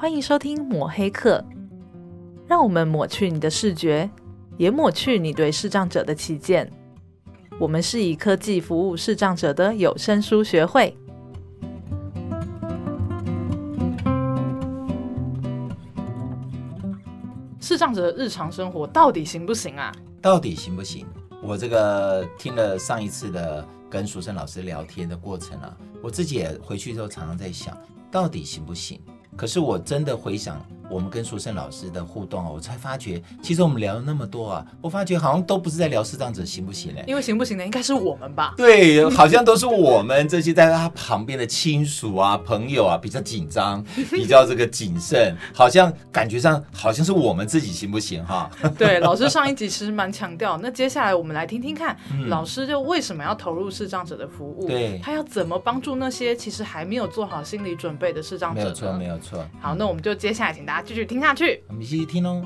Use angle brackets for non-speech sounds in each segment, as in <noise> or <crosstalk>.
欢迎收听抹黑客，让我们抹去你的视觉，也抹去你对视障者的偏见。我们是以科技服务视障者的有声书学会。视障者的日常生活到底行不行啊？到底行不行？我这个听了上一次的跟淑生老师聊天的过程啊，我自己也回去之后常常在想，到底行不行？可是我真的回想。我们跟淑生老师的互动啊，我才发觉，其实我们聊了那么多啊，我发觉好像都不是在聊视障者行不行嘞？因为行不行的应该是我们吧？对，好像都是我们这些在他旁边的亲属啊、朋友啊比较紧张，<laughs> 比较这个谨慎，好像感觉上好像是我们自己行不行哈？<laughs> 对，老师上一集其实蛮强调，那接下来我们来听听看，嗯、老师就为什么要投入视障者的服务？对，他要怎么帮助那些其实还没有做好心理准备的视障者？没有错，没有错。好，那我们就接下来请大家继续听下去。我们继续听喽。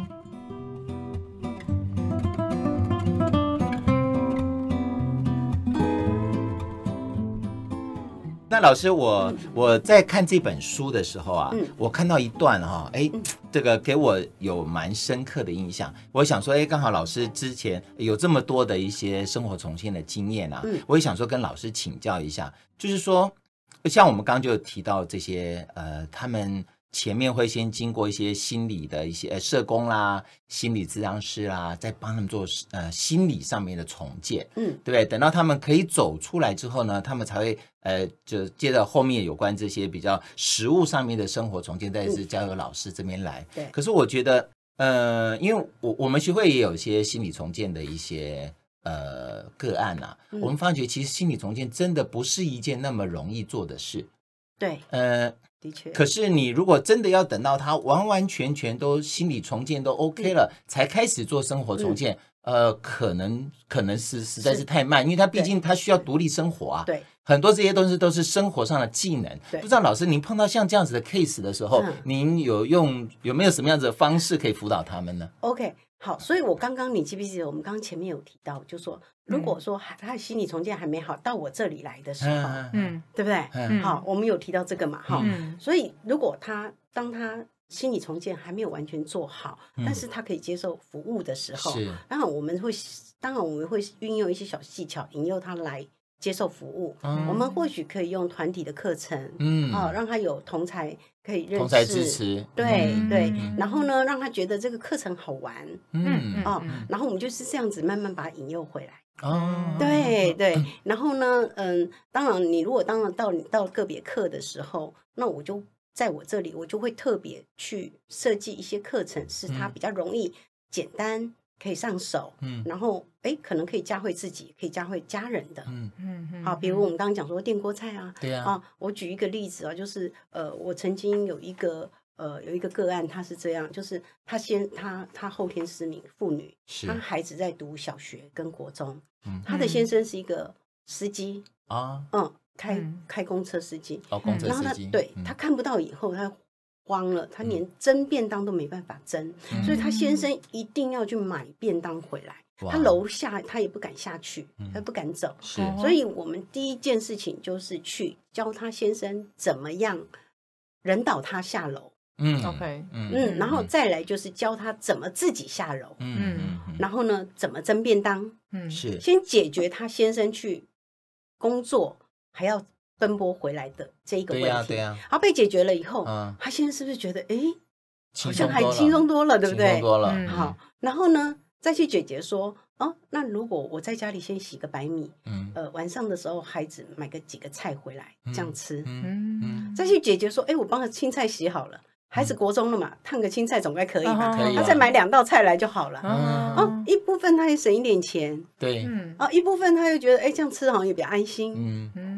那老师，我我在看这本书的时候啊，嗯、我看到一段哈，哎，这个给我有蛮深刻的印象。我想说，哎，刚好老师之前有这么多的一些生活重建的经验啊，嗯、我也想说跟老师请教一下，就是说，像我们刚刚就提到这些，呃，他们。前面会先经过一些心理的一些呃社工啦、心理治疗师啦，再帮他们做呃心理上面的重建，嗯，对不对？等到他们可以走出来之后呢，他们才会呃就接着后面有关这些比较实物上面的生活重建，再是交由老师这边来。对。可是我觉得，呃，因为我我们学会也有一些心理重建的一些呃个案呐、啊，嗯、我们发觉其实心理重建真的不是一件那么容易做的事。对，呃。的确，可是你如果真的要等到他完完全全都心理重建都 OK 了，嗯、才开始做生活重建，嗯、呃，可能可能是实在是太慢，因为他毕竟他需要独立生活啊。对，很多这些东西都是生活上的技能。对，不知道老师您碰到像这样子的 case 的时候，嗯、您有用有没有什么样子的方式可以辅导他们呢？OK。好，所以我刚刚你记不记得我们刚刚前面有提到，就说如果说他的心理重建还没好，到我这里来的时候，嗯，对不对？嗯，好，我们有提到这个嘛，哈，所以如果他当他心理重建还没有完全做好，但是他可以接受服务的时候，当然我们会，当然我们会运用一些小技巧引诱他来。接受服务，嗯、我们或许可以用团体的课程，嗯，啊，让他有同才可以认识，同才支持，对、嗯、对，然后呢，让他觉得这个课程好玩，嗯。哦，然后我们就是这样子慢慢把他引诱回来，哦，对对，然后呢，嗯，当然你如果当然到你到个别课的时候，那我就在我这里，我就会特别去设计一些课程，是他比较容易、简单。可以上手，嗯，然后哎，可能可以教会自己，可以教会家人的，嗯。嗯嗯。好，比如我们刚刚讲说电锅菜啊，对啊，啊，我举一个例子啊，就是呃，我曾经有一个呃有一个个案，他是这样，就是他先他他后天失明妇女，是。他孩子在读小学跟国中，嗯，他的先生是一个司机啊，嗯，开开公车司机，哦，公车司机，然后他对他看不到以后他。慌了，他连蒸便当都没办法蒸，嗯、所以他先生一定要去买便当回来。他楼下他也不敢下去，嗯、他不敢走。是，所以我们第一件事情就是去教他先生怎么样引导他下楼。嗯，OK，嗯，然后再来就是教他怎么自己下楼。嗯，然后呢，怎么蒸便当？嗯，是先解决他先生去工作还要。奔波回来的这一个问题，对呀，对呀，好，被解决了以后，嗯，他现在是不是觉得，哎，好像还轻松多了，对不对？轻松多了，好，然后呢，再去解决说，哦，那如果我在家里先洗个白米，嗯，呃，晚上的时候孩子买个几个菜回来这样吃，嗯嗯，再去解决说，哎，我帮他青菜洗好了。孩子国中了嘛，烫个青菜总该可以吧？他再买两道菜来就好了。哦，一部分他也省一点钱。对，嗯，一部分他又觉得，哎，这样吃好像也比较安心。嗯嗯，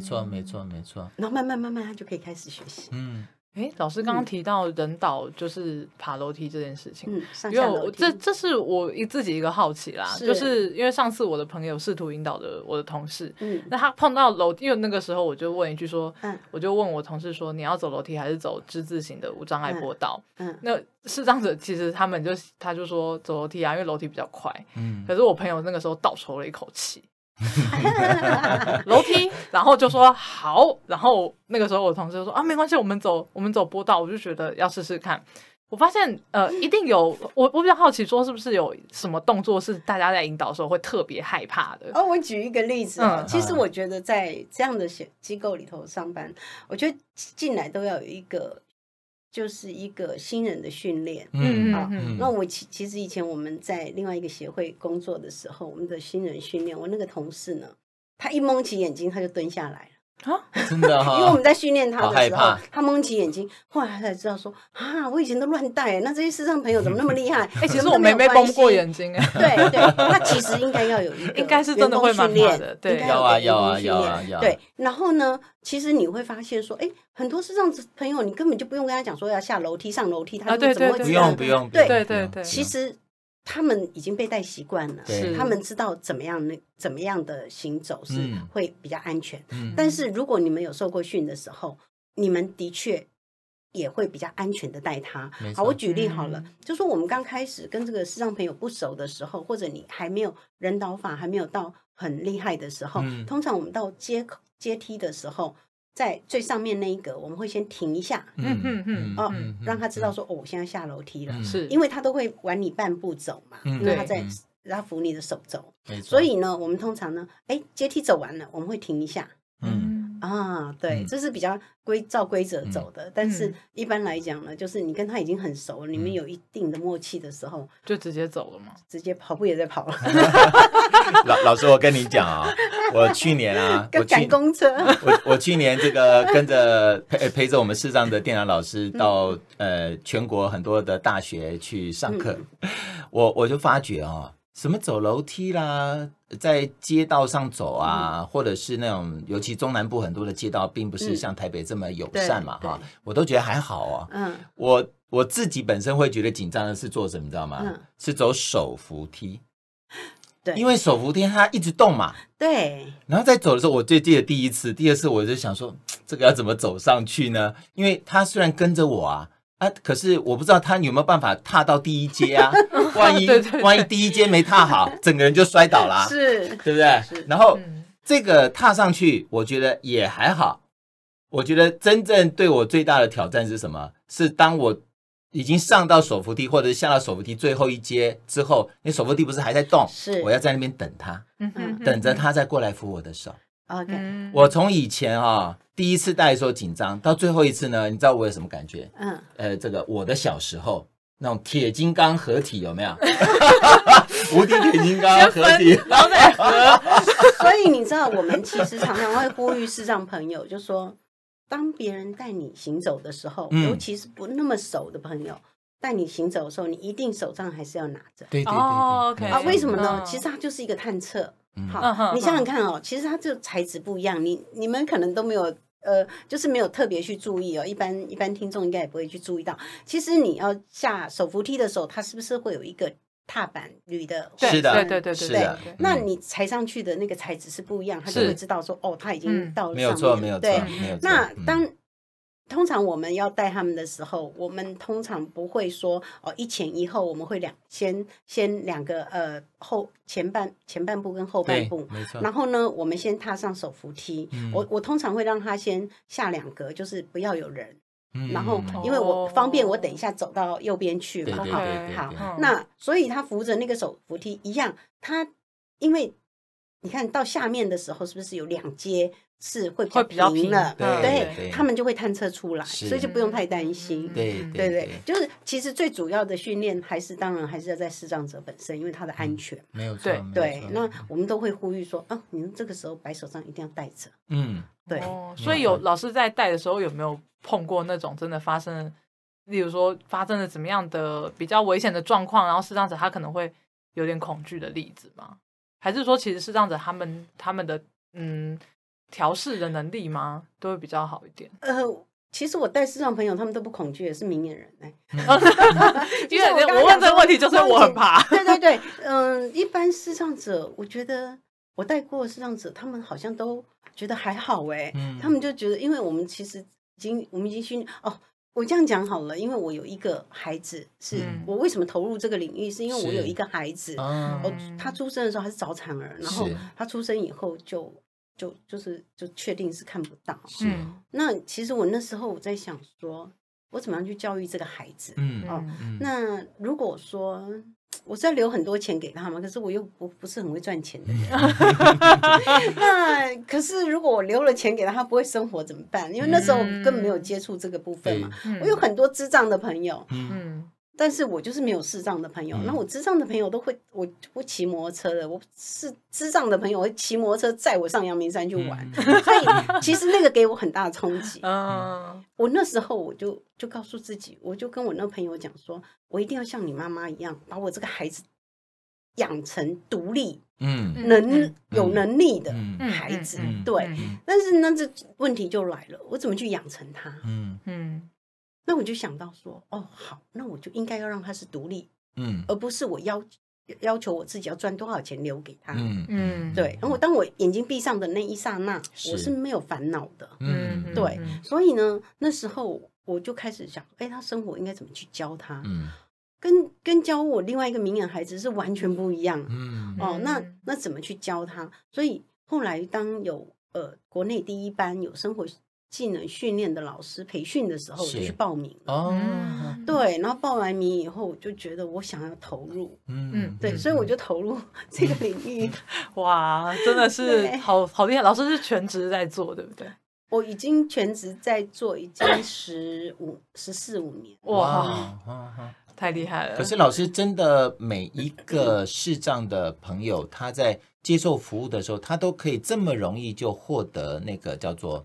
没错没错没错。然后慢慢慢慢，他就可以开始学习。嗯。哎，老师刚刚提到人导就是爬楼梯这件事情，嗯，上下楼梯，因为这这是我一自己一个好奇啦，是就是因为上次我的朋友试图引导的我的同事，嗯，那他碰到楼梯，因为那个时候我就问一句说，嗯，我就问我同事说，你要走楼梯还是走之字形的无障碍坡道？嗯，嗯那视障者其实他们就他就说走楼梯啊，因为楼梯比较快，嗯，可是我朋友那个时候倒抽了一口气。<laughs> 楼梯，然后就说好，然后那个时候我同事就说啊，没关系，我们走，我们走坡道，我就觉得要试试看。我发现呃，一定有我，我比较好奇，说是不是有什么动作是大家在引导的时候会特别害怕的？哦，我举一个例子啊，嗯、其实我觉得在这样的小机构里头上班，我觉得进来都要有一个。就是一个新人的训练，嗯啊，那我其其实以前我们在另外一个协会工作的时候，我们的新人训练，我那个同事呢，他一蒙起眼睛，他就蹲下来了。啊，真的哈！<laughs> 因为我们在训练他的时候，他蒙起眼睛，后来他才知道说啊，我以前都乱戴，那这些视障朋友怎么那么厉害？<laughs> 哎，其实我没没蒙过眼睛哎。对对，那其实应该要有一个，<laughs> 应该是真的会训练的，对，要啊要啊要啊要。对，然后呢，其实你会发现说，哎，很多视障朋友，你根本就不用跟他讲说要下楼梯、上楼梯，他就怎么会不用不用？对对对对，其实。他们已经被带习惯了，是他们知道怎么样那怎么样的行走是会比较安全。嗯、但是如果你们有受过训的时候，你们的确也会比较安全的带他。好，我举例好了，嗯、就说我们刚开始跟这个视障朋友不熟的时候，或者你还没有人导法还没有到很厉害的时候，嗯、通常我们到阶阶梯的时候。在最上面那一格，我们会先停一下，嗯嗯嗯，哦，让他知道说，哦，我现在下楼梯了，是，因为他都会晚你半步走嘛，因为他在，他扶你的手走，所以呢，我们通常呢，哎，阶梯走完了，我们会停一下，嗯。啊，对，这是比较规照规则走的，但是一般来讲呢，就是你跟他已经很熟，你们有一定的默契的时候，就直接走了嘛，直接跑步也在跑了。<laughs> 老老师，我跟你讲啊，我去年啊，<laughs> 跟赶公车，我我去年这个跟着陪陪着我们市上的电脑老师到呃全国很多的大学去上课，我我就发觉啊。什么走楼梯啦，在街道上走啊，嗯、或者是那种，尤其中南部很多的街道，并不是像台北这么友善嘛，哈、嗯，我都觉得还好啊。嗯，我我自己本身会觉得紧张的是做什么，你知道吗？嗯、是走手扶梯。对，因为手扶梯它一直动嘛。对。然后在走的时候，我最记得第一次、第二次，我就想说，这个要怎么走上去呢？因为它虽然跟着我啊。啊！可是我不知道他有没有办法踏到第一阶啊？<laughs> 万一对对对，万一第一阶没踏好，整个人就摔倒啦啊，是，对不对？是。然后这个踏上去，我觉得也还好。我觉得真正对我最大的挑战是什么？是当我已经上到手扶梯，或者是下到手扶梯最后一阶之后，那手扶梯不是还在动？是。我要在那边等他，等着他再过来扶我的手。OK，我从以前啊，第一次带的时候紧张，到最后一次呢，你知道我有什么感觉？嗯，呃，这个我的小时候那种铁金刚合体有没有？<laughs> 无敌铁金刚合体，然后再合。<laughs> 所以你知道，我们其实常常会呼吁视障朋友，就说，当别人带你行走的时候，尤其是不那么熟的朋友带你行走的时候，你一定手上还是要拿着。对对对，OK 啊？为什么呢？其实它就是一个探测。好，你想想看哦，其实它这个材质不一样，你你们可能都没有呃，就是没有特别去注意哦。一般一般听众应该也不会去注意到，其实你要下手扶梯的时候，它是不是会有一个踏板铝的？是的，对对对对对。那你踩上去的那个材质是不一样，他就会知道说哦，它已经到了上面。没有错，没有错，对，没有错。那当通常我们要带他们的时候，我们通常不会说哦一前一后，我们会两先先两个呃后前半前半步跟后半步，没错。然后呢，我们先踏上手扶梯，嗯、我我通常会让他先下两格，就是不要有人，嗯、然后因为我方便我等一下走到右边去嘛，好，好。那所以他扶着那个手扶梯一样，他因为你看到下面的时候是不是有两阶？是会比较平了，对，他们就会探测出来，所以就不用太担心。对对对，就是其实最主要的训练还是当然还是要在视障者本身，因为他的安全。没有错，对。那我们都会呼吁说，啊，你们这个时候白手杖一定要带着。嗯，对。所以有老师在带的时候，有没有碰过那种真的发生，例如说发生了怎么样的比较危险的状况，然后视障者他可能会有点恐惧的例子吗？还是说其实视障者他们他们的嗯？调试的能力吗？都会比较好一点。呃，其实我带视障朋友，他们都不恐惧，也是明眼人哎。<laughs> 因为我问这个问题，就是我很怕。对对对，嗯、呃，一般视障者，我觉得我带过的视障者，他们好像都觉得还好哎。嗯、他们就觉得，因为我们其实已经，我们已经训练哦。我这样讲好了，因为我有一个孩子，是我为什么投入这个领域，是因为我有一个孩子，哦，他出生的时候他是早产儿，然后他出生以后就就就是就确定是看不到。是，那其实我那时候我在想说，我怎么样去教育这个孩子？嗯哦，那如果说。我是要留很多钱给他嘛，可是我又不不是很会赚钱的人。<laughs> <laughs> 那可是如果我留了钱给他，他不会生活怎么办？因为那时候我根本没有接触这个部分嘛。嗯、我有很多智障的朋友。嗯但是我就是没有视障的朋友，那、嗯、我智障的朋友都会，我不骑摩托车的。我是智障的朋友会骑摩托车载我上阳明山去玩，嗯、<laughs> 所以其实那个给我很大的冲击。嗯，我那时候我就就告诉自己，我就跟我那个朋友讲说，我一定要像你妈妈一样，把我这个孩子养成独立、嗯，能有能力的孩子。对，但是那这问题就来了，我怎么去养成他？嗯嗯。那我就想到说，哦，好，那我就应该要让他是独立，嗯，而不是我要要求我自己要赚多少钱留给他，嗯嗯，对。然后当我眼睛闭上的那一刹那，是我是没有烦恼的，嗯，对。嗯、所以呢，那时候我就开始想，哎，他生活应该怎么去教他，嗯，跟跟教我另外一个明眼孩子是完全不一样，嗯，哦，那那怎么去教他？所以后来当有呃国内第一班有生活。技能训练的老师培训的时候，我就去报名哦。对，然后报完名以后，我就觉得我想要投入，嗯，对，所以我就投入这个领域。<laughs> 哇，真的是好好厉害！老师是全职在做，对不对？我已经全职在做，已经十五、十四五年。哇，太厉害了！可是老师真的每一个视障的朋友，他在接受服务的时候，他都可以这么容易就获得那个叫做。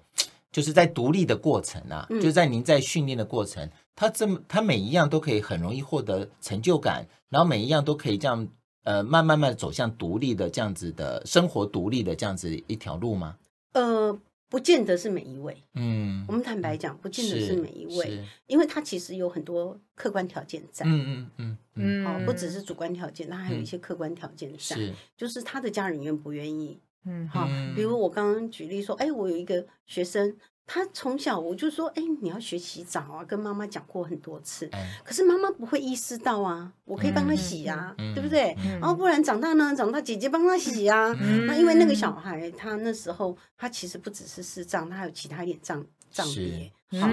就是在独立的过程啊，嗯、就在您在训练的过程，他这么他每一样都可以很容易获得成就感，然后每一样都可以这样呃，慢慢慢走向独立的这样子的生活，独立的这样子一条路吗？呃，不见得是每一位，嗯，我们坦白讲，不见得是每一位，因为他其实有很多客观条件在，嗯嗯嗯嗯，哦，不只是主观条件，他还有一些客观条件在，是，就是他的家人愿不愿意。嗯，好，比如我刚刚举例说，哎，我有一个学生，他从小我就说，哎，你要学洗澡啊，跟妈妈讲过很多次，可是妈妈不会意识到啊，我可以帮他洗啊，对不对？然后不然长大呢，长大姐姐帮他洗啊，那因为那个小。孩他那时候他其实不只是视障，他还有其他一点障障别，好，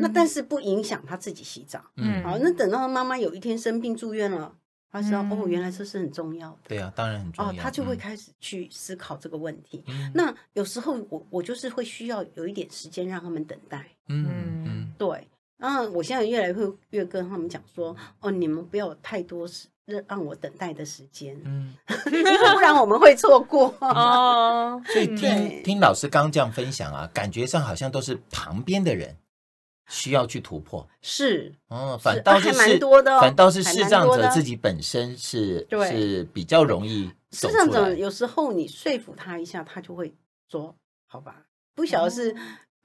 那但是不影响他自己洗澡，嗯，好，那等到妈妈有一天生病住院了。他知道哦，原来这是很重要的。对啊，当然很重要。哦，他就会开始去思考这个问题。那有时候我我就是会需要有一点时间让他们等待。嗯嗯，对。然后我现在越来越越跟他们讲说，哦，你们不要有太多时让我等待的时间，嗯，<laughs> 因为不然我们会错过。<laughs> 哦，所以听听老师刚刚这样分享啊，感觉上好像都是旁边的人。需要去突破是嗯，反倒是蛮多的，反倒是视障者自己本身是是比较容易。视障者有时候你说服他一下，他就会说好吧，不晓得是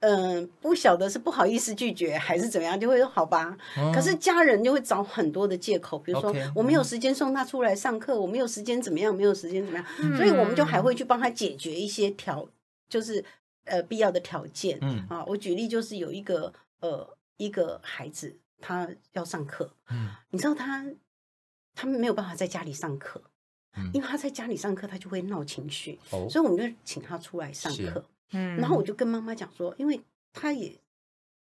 嗯，不晓得是不好意思拒绝还是怎么样，就会说好吧。可是家人就会找很多的借口，比如说我没有时间送他出来上课，我没有时间怎么样，没有时间怎么样，所以我们就还会去帮他解决一些条，就是呃必要的条件。嗯啊，我举例就是有一个。呃，一个孩子他要上课，嗯，你知道他他没有办法在家里上课，嗯，因为他在家里上课他就会闹情绪，哦，所以我们就请他出来上课，嗯，然后我就跟妈妈讲说，因为他也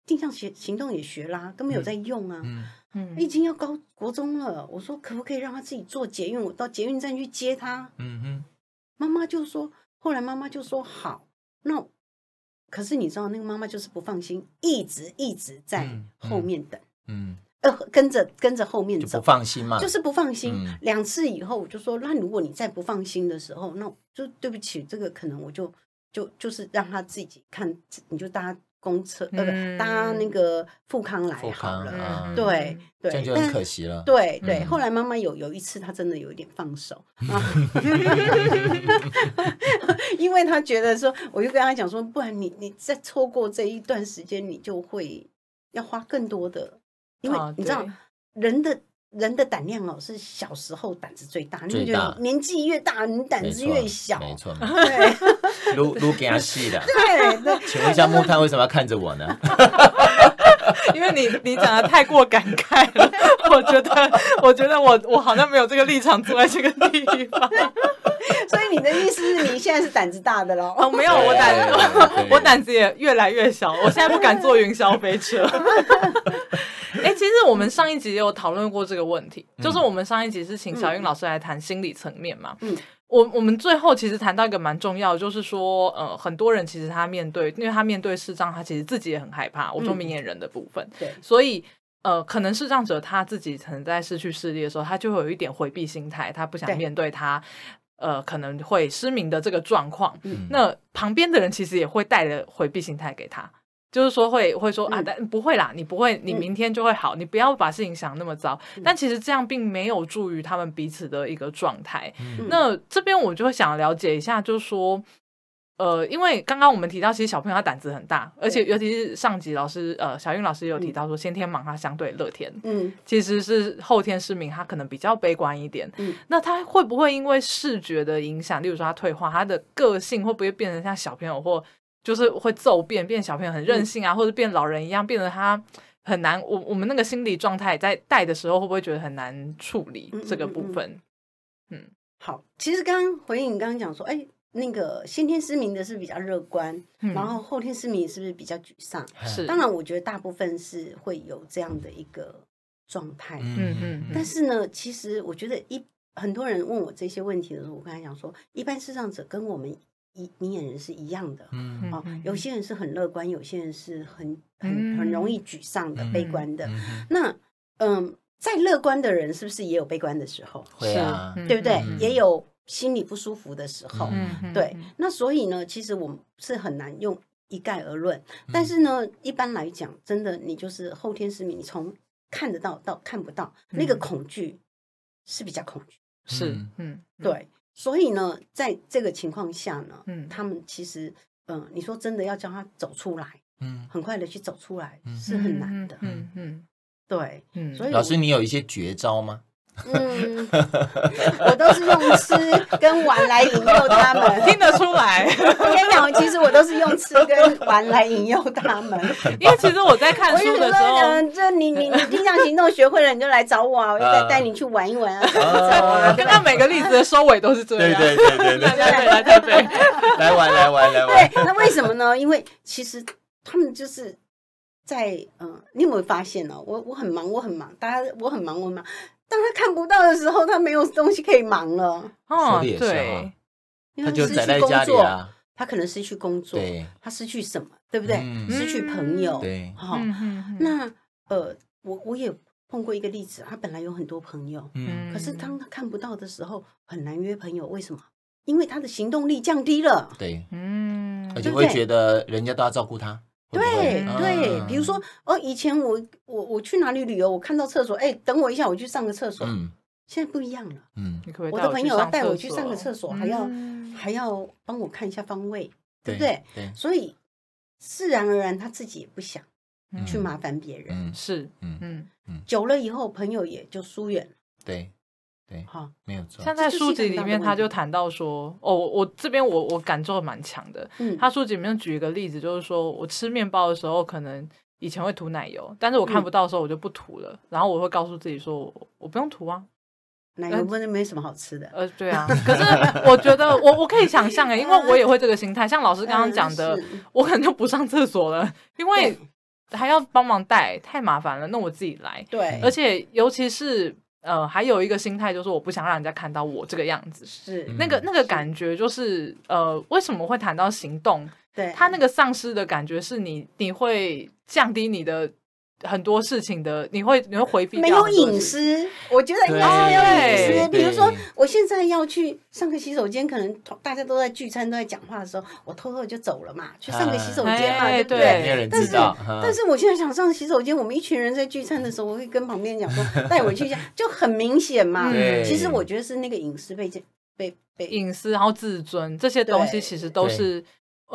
定向学行动也学啦，都没有在用啊，嗯。嗯，已经要高国中了，我说可不可以让他自己坐捷运，我到捷运站去接他，嗯哼，妈妈就说，后来妈妈就说好，那。可是你知道，那个妈妈就是不放心，一直一直在后面等，嗯，呃，跟着跟着后面走，不放心嘛，就是不放心。两次以后，我就说，那如果你再不放心的时候，那就对不起，这个可能我就就就是让他自己看，你就搭公车，呃，不搭那个富康来好了，对对，这样就很可惜了。对对，后来妈妈有有一次，她真的有一点放手啊。<laughs> <laughs> 因为她觉得说，我就跟她讲说，不然你你再错过这一段时间，你就会要花更多的，因为你知道人的人的胆量哦，是小时候胆子最大，你觉得年纪越大，你胆子越小，没错，对，撸撸给他细的，<laughs> 对。请问一下木炭为什么要看着我呢？<laughs> 因为你你讲的太过感慨了，<laughs> 我觉得我觉得我我好像没有这个立场坐在这个地方。所以你的意思是你现在是胆子大的喽？哦，没有，我胆子我胆子也越来越小，我现在不敢坐云霄飞车。哎、欸，其实我们上一集也有讨论过这个问题，嗯、就是我们上一集是请小韵老师来谈心理层面嘛。嗯，我我们最后其实谈到一个蛮重要的，就是说，呃，很多人其实他面对，因为他面对视障，他其实自己也很害怕。我说明眼人的部分，嗯、对，所以呃，可能视障者他自己可能在失去视力的时候，他就会有一点回避心态，他不想面对他，对呃，可能会失明的这个状况。嗯，那旁边的人其实也会带着回避心态给他。就是说会会说啊，但不会啦，你不会，你明天就会好，你不要把事情想那么糟。但其实这样并没有助于他们彼此的一个状态。那这边我就会想了解一下，就是说，呃，因为刚刚我们提到，其实小朋友他胆子很大，而且尤其是上集老师呃小韵老师也有提到说，先天盲他相对乐天，嗯，其实是后天失明他可能比较悲观一点。嗯，那他会不会因为视觉的影响，例如说他退化，他的个性会不会变成像小朋友或？就是会骤变，变小朋友很任性啊，嗯、或者变老人一样，变得他很难。我我们那个心理状态在带的时候，会不会觉得很难处理这个部分？嗯，嗯，嗯，好，其实刚刚回应你刚刚讲说，哎，那个先天失明的是比较乐观，嗯、然后后天失明是不是比较沮丧？是，当然，我觉得大部分是会有这样的一个状态。嗯嗯，嗯，但是呢，其实我觉得一很多人问我这些问题的时候，我刚才讲说，一般视障者跟我们。一明眼人是一样的，嗯、哦，有些人是很乐观，有些人是很很很容易沮丧的、嗯、悲观的。嗯、那，嗯，再乐观的人是不是也有悲观的时候？会啊，对不对？嗯、也有心里不舒服的时候。嗯、对，那所以呢，其实我们是很难用一概而论。嗯、但是呢，一般来讲，真的，你就是后天失明，你从看得到到看不到，嗯、那个恐惧是比较恐惧。是，嗯，对。所以呢，在这个情况下呢，嗯，他们其实，嗯、呃，你说真的要叫他走出来，嗯，很快的去走出来，嗯、是很难的，嗯嗯，嗯对，嗯，所以老师，你有一些绝招吗？嗯，我都是用吃跟玩来引诱他们，听得出来。我跟你讲，其实我都是用吃跟玩来引诱他们，因为其实我在看书的时候，这你你你定向行动学会了，你就来找我啊，我就带带你去玩一玩啊。刚刚每个例子的收尾都是这样，对对对对对，来对对，来玩来玩来玩。对，那为什么呢？因为其实他们就是在嗯，你有没有发现呢？我我很忙，我很忙，大家我很忙，我很忙。当他看不到的时候，他没有东西可以忙了。哦，对，他就宅在家里啊。他可能失去工作，他失去什么，对不对？失去朋友，对。好，那呃，我我也碰过一个例子，他本来有很多朋友，嗯，可是当他看不到的时候，很难约朋友。为什么？因为他的行动力降低了。对，嗯，而且会觉得人家都要照顾他。对对，比如说哦，以前我我我去哪里旅游，我看到厕所，哎，等我一下，我去上个厕所。嗯，现在不一样了。嗯，我的朋友要带我去上个厕所，还要还要帮我看一下方位，对不对？对，所以自然而然他自己也不想去麻烦别人。是，嗯嗯，久了以后，朋友也就疏远了。对。对，好，没有错。像在书籍里面，他就谈到说，哦，我这边我我感受蛮强的。嗯，他书籍里面举一个例子，就是说我吃面包的时候，可能以前会涂奶油，但是我看不到的时候，我就不涂了。然后我会告诉自己说，我我不用涂啊，奶油不是没什么好吃的。呃，对啊。可是我觉得我我可以想象哎，因为我也会这个心态。像老师刚刚讲的，我可能就不上厕所了，因为还要帮忙带，太麻烦了。那我自己来。对，而且尤其是。呃，还有一个心态就是我不想让人家看到我这个样子，是那个那个感觉，就是，是呃，为什么会谈到行动？对，他那个丧失的感觉是你你会降低你的。很多事情的，你会你会回避，没有隐私，我觉得应该是没有隐私。比如说，我现在要去上个洗手间，可能大家都在聚餐，都在讲话的时候，我偷偷就走了嘛，去上个洗手间嘛，对不对？但是但是我现在想上洗手间，我们一群人在聚餐的时候，我会跟旁边讲说，带我去一下，就很明显嘛。其实我觉得是那个隐私被被被隐私，然后自尊这些东西，其实都是。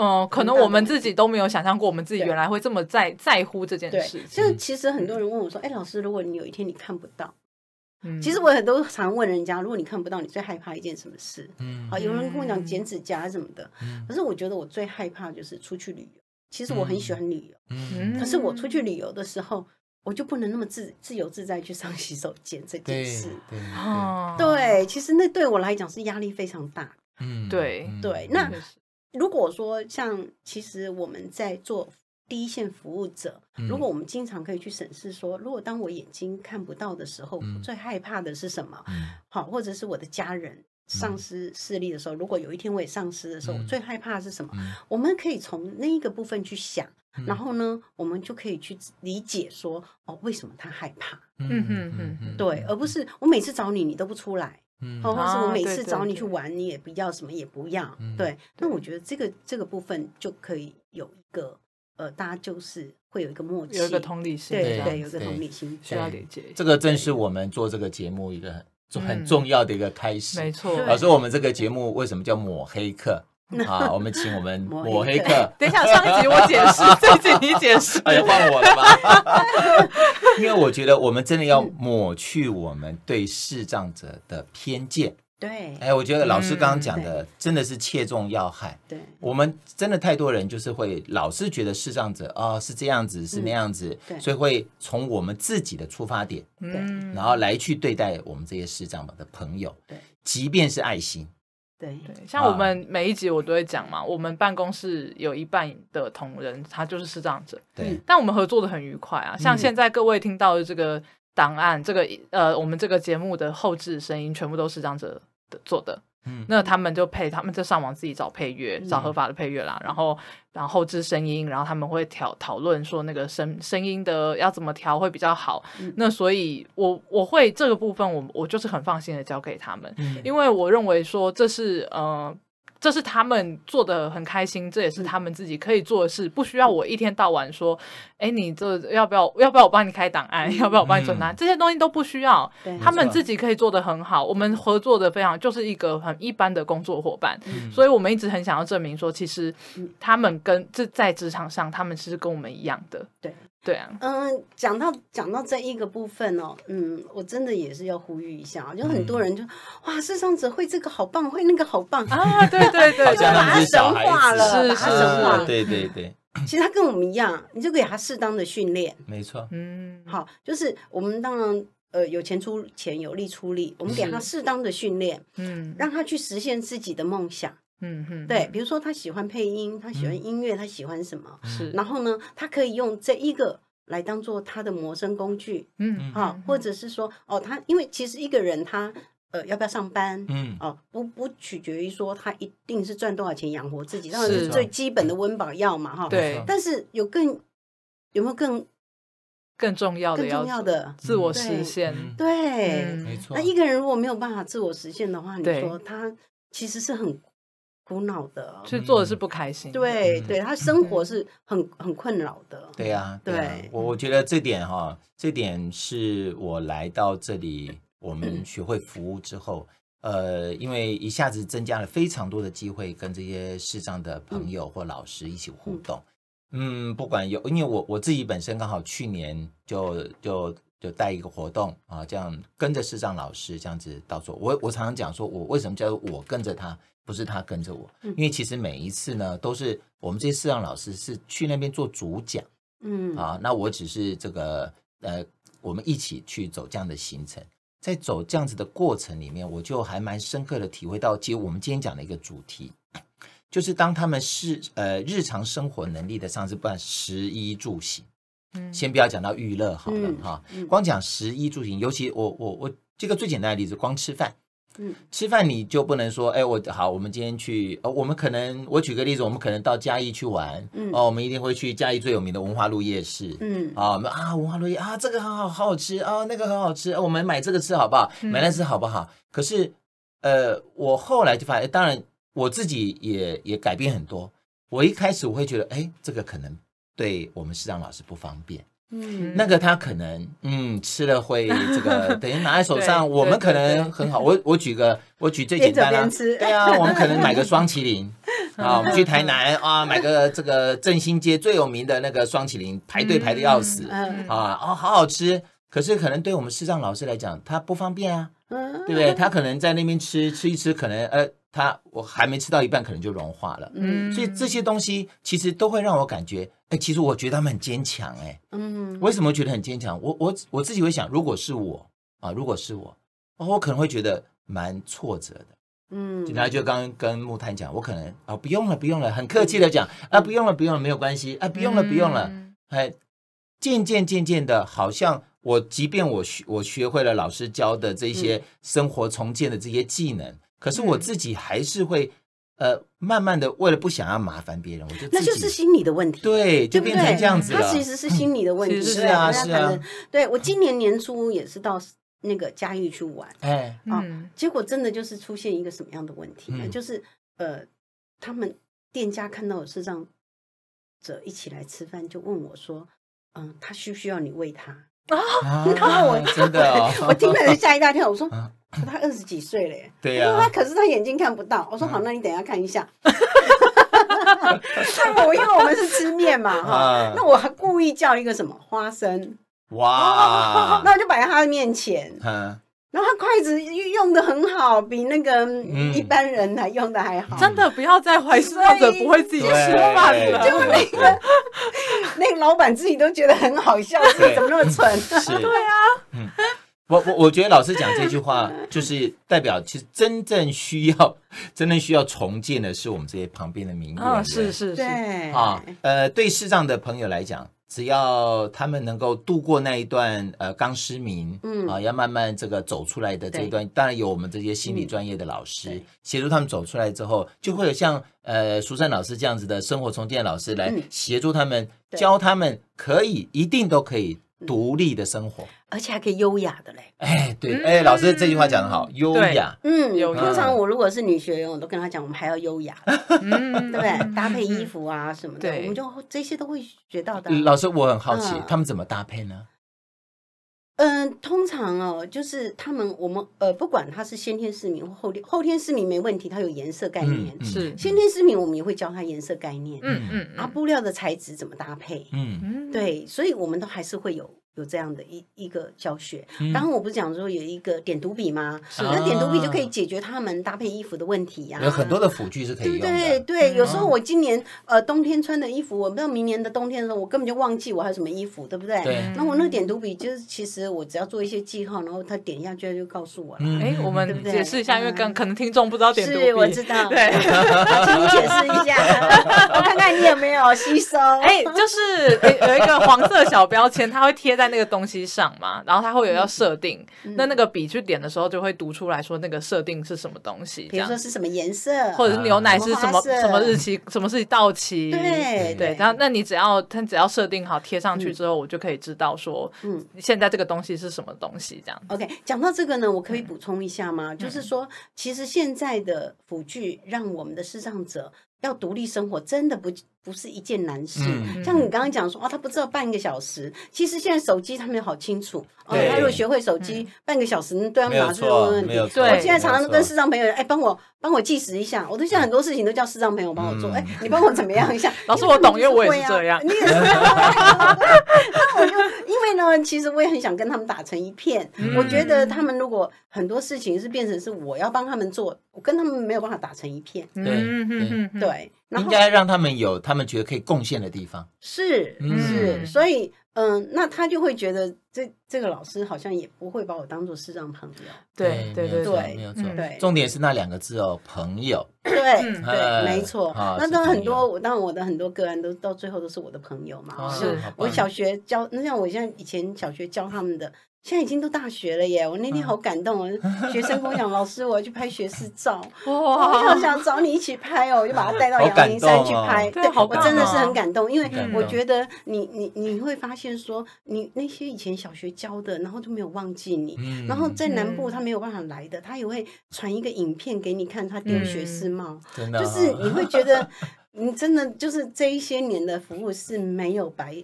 嗯，可能我们自己都没有想象过，我们自己原来会这么在在乎这件事。就其实很多人问我说：“哎，老师，如果你有一天你看不到，嗯，其实我很多常问人家，如果你看不到，你最害怕一件什么事？嗯，好，有人跟我讲剪指甲什么的，可是我觉得我最害怕就是出去旅游，其实我很喜欢旅游，嗯，可是我出去旅游的时候，我就不能那么自自由自在去上洗手间这件事。对，对，其实那对我来讲是压力非常大。嗯，对对。那如果说像，其实我们在做第一线服务者，如果我们经常可以去审视说，如果当我眼睛看不到的时候，我最害怕的是什么？好，或者是我的家人。丧失视力的时候，如果有一天我也丧失的时候，我最害怕的是什么？我们可以从那一个部分去想，然后呢，我们就可以去理解说，哦，为什么他害怕？嗯嗯嗯嗯，对，而不是我每次找你，你都不出来，或者是我每次找你去玩，你也不要什么也不要，对。那我觉得这个这个部分就可以有一个呃，大家就是会有一个默契，有一个同理心，对对，有一个同理心需要理解。这个正是我们做这个节目一个。很重要的一个开始，没错。老师，我们这个节目为什么叫抹黑课 <laughs> 啊？我们请我们抹黑客。<laughs> 等一下，上一集我解释，<laughs> 这集你解释。哎，换我了吗？因为我觉得我们真的要抹去我们对视障者的偏见。对，哎，我觉得老师刚刚讲的真的是切中要害。对，我们真的太多人就是会老是觉得视障者哦是这样子是那样子，所以会从我们自己的出发点，对，然后来去对待我们这些视障的朋友。对，即便是爱心。对对，像我们每一集我都会讲嘛，我们办公室有一半的同仁他就是视障者，对，但我们合作的很愉快啊。像现在各位听到的这个。档案这个呃，我们这个节目的后置声音全部都是视障者的做的，嗯，那他们就配，他们就上网自己找配乐，找合法的配乐啦，嗯、然后然后后制声音，然后他们会调讨论说那个声声音的要怎么调会比较好，嗯、那所以我我会这个部分我我就是很放心的交给他们，嗯、因为我认为说这是呃。这是他们做的很开心，这也是他们自己可以做的事，不需要我一天到晚说，哎，你这要不要？要不要我帮你开档案？要不要我帮你存档？这些东西都不需要，他们自己可以做的很好。我们合作的非常，就是一个很一般的工作伙伴，所以我们一直很想要证明说，其实他们跟这在职场上，他们是跟我们一样的。对。对啊，嗯，讲到讲到这一个部分哦，嗯，我真的也是要呼吁一下，就很多人就哇，视障者会这个好棒，会那个好棒。啊，对对对，就把他神化了，是把他神化，对对对。其实他跟我们一样，你就给他适当的训练，没错，嗯，好，就是我们当然呃有钱出钱，有力出力，我们给他适当的训练，嗯，让他去实现自己的梦想。嗯哼，对，比如说他喜欢配音，他喜欢音乐，他喜欢什么？是，然后呢，他可以用这一个来当做他的谋生工具。嗯，好，或者是说，哦，他因为其实一个人他呃要不要上班？嗯，哦，不不取决于说他一定是赚多少钱养活自己，当然是最基本的温饱要嘛，哈。对。但是有更有没有更更重要的、更重要的自我实现？对，没错。那一个人如果没有办法自我实现的话，你说他其实是很。苦恼的，去做的是不开心。对，对他生活是很很困扰的。对呀，对我我觉得这点哈，这点是我来到这里，我们学会服务之后，呃，因为一下子增加了非常多的机会，跟这些视障的朋友或老师一起互动。嗯，不管有，因为我我自己本身刚好去年就就就带一个活动啊，这样跟着视障老师这样子到处。我我常常讲说，我为什么叫我跟着他。不是他跟着我，因为其实每一次呢，都是我们这些视障老师是去那边做主讲，嗯。啊，那我只是这个呃，我们一起去走这样的行程，在走这样子的过程里面，我就还蛮深刻的体会到，其实我们今天讲的一个主题，就是当他们是呃日常生活能力的上是不管食衣住行，嗯，先不要讲到娱乐好了哈，光讲食衣住行，尤其我我我这个最简单的例子，光吃饭。嗯，吃饭你就不能说，哎，我好，我们今天去，呃，我们可能，我举个例子，我们可能到嘉义去玩，嗯，哦，我们一定会去嘉义最有名的文化路夜市，嗯，啊，我们啊，文化路夜啊，这个很好，好好吃啊，那个很好吃，我们买这个吃好不好？买来吃好不好？可是，呃，我后来就发现，当然我自己也也改变很多。我一开始我会觉得，哎，这个可能对我们市长老师不方便。嗯，那个他可能嗯吃了会这个 <laughs> 等于拿在手上，我们可能很好。我我举个我举最简单的，对啊，我们可能买个双麒麟 <laughs> 啊，我们去台南啊，买个这个振兴街最有名的那个双麒麟，排队排的要死啊，哦，好好吃。可是可能对我们视障老师来讲，他不方便啊，对不对？他可能在那边吃吃一吃，可能呃它我还没吃到一半，可能就融化了。嗯，所以这些东西其实都会让我感觉，哎，其实我觉得他们很坚强，哎，嗯，为什么觉得很坚强？我我我自己会想，如果是我啊，如果是我，我可能会觉得蛮挫折的。嗯，然后就刚刚跟木炭讲，我可能啊不用了，不用了，很客气的讲啊不用了，不用了，没有关系啊，不用了，不用了，哎，渐渐渐渐的，好像我即便我学我学会了老师教的这些生活重建的这些技能，可是我自己还是会呃慢慢的为了不想要麻烦别人，我就那就是心理的问题，对，就变成这样子了。它其实是心理的问题，是啊是啊，对我今年年初也是到。那个嘉义去玩，哎，啊，结果真的就是出现一个什么样的问题呢？就是呃，他们店家看到有视障者一起来吃饭，就问我说：“嗯，他需不需要你喂他？”啊，然后我真的，<laughs> 我听了吓一大跳。我说：“他二十几岁了耶。”对呀，他可是他眼睛看不到。我说：“好，那你等一下看一下。<laughs> ”那我因为我们是吃面嘛，哈，那我还故意叫一个什么花生。哇！那我就摆在他的面前，然后他筷子用的很好，比那个一般人还用的还好。真的不要再怀疑视障者不会自己吃饭了。就那个 <laughs> 那个老板自己都觉得很好笑，自己怎么那么蠢？<laughs> 对啊，我我我觉得老师讲这句话，就是代表其实真正需要、真正需要重建的是我们这些旁边的民众。是是是，啊，呃，对视障的朋友来讲。只要他们能够度过那一段呃刚失明，嗯。啊，要慢慢这个走出来的这一段，当然有我们这些心理专业的老师协助他们走出来之后，就会有像呃苏珊老师这样子的生活重建老师来协助他们，教他们可以一定都可以。独立的生活，而且还可以优雅的嘞。哎，对，哎，老师这句话讲的好，优雅。嗯，通常我如果是女学员，我都跟她讲，我们还要优雅，<laughs> 对不对？搭配衣服啊什么的，我们就这些都会学到的。老师，我很好奇，他们怎么搭配呢？嗯，通常哦，就是他们我们呃，不管他是先天失明或后天后天失明没问题，他有颜色概念。是先天失明，我们也会教他颜色概念。嗯嗯，啊，布料的材质怎么搭配？嗯嗯，对，所以我们都还是会有。有这样的一一个教学，刚刚我不是讲说有一个点读笔吗？那点读笔就可以解决他们搭配衣服的问题呀。有很多的辅具是可以用的。对对，有时候我今年呃冬天穿的衣服，我不知道明年的冬天的时候，我根本就忘记我还有什么衣服，对不对？对。那我那个点读笔就是，其实我只要做一些记号，然后他点一下就就告诉我了。哎，我们解释一下，因为刚可能听众不知道点读笔。是，我知道。<laughs> 对，请你解释一下，我看看你有没有吸收。哎，就是有一个黄色小标签，它会贴在那个东西上。嘛，然后它会有要设定，嗯、那那个笔去点的时候就会读出来说那个设定是什么东西，比如说是什么颜色，或者是牛奶是什么什么，什么日期，什么日期到期，对对。然后那你只要它只要设定好贴上去之后，嗯、我就可以知道说，嗯，现在这个东西是什么东西这样。OK，讲到这个呢，我可以补充一下吗？嗯、就是说，其实现在的辅具让我们的视障者要独立生活，真的不。不是一件难事，像你刚刚讲说，哦，他不知道半个小时。其实现在手机他们好清楚，哦，他如果学会手机，半个小时对他们马上就没问题。对，我现在常常都跟视障朋友，哎，帮我帮我计时一下。我都现在很多事情都叫视障朋友帮我做，哎，你帮我怎么样一下？老师，我懂，因为我也是这样。<laughs> 你也是。<laughs> 那我就因为呢，其实我也很想跟他们打成一片。我觉得他们如果很多事情是变成是我要帮他们做，我跟他们没有办法打成一片。对对对。应该让他们有他们觉得可以贡献的地方，是是，所以嗯，那他就会觉得这这个老师好像也不会把我当做视障朋友，对对对对，没有错，对，重点是那两个字哦，朋友，对对，没错。那当然很多，当然我的很多个案都到最后都是我的朋友嘛，是我小学教，那像我现在以前小学教他们的。现在已经都大学了耶！我那天好感动哦，<laughs> 学生跟我讲，老师，我要去拍学士照，哇，我好想找你一起拍哦，我就把他带到阳明山去拍。对，我真的是很感动，因为我觉得你你你会发现说，你那些以前小学教的，然后就没有忘记你，然后在南部他没有办法来的，他也会传一个影片给你看，他丢学士帽，就是你会觉得你真的就是这一些年的服务是没有白。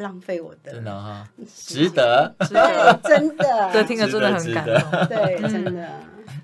浪费我的，真的哈，值得，<laughs> 对，真的，<laughs> 这听着真的很感动，对，<laughs> 真的。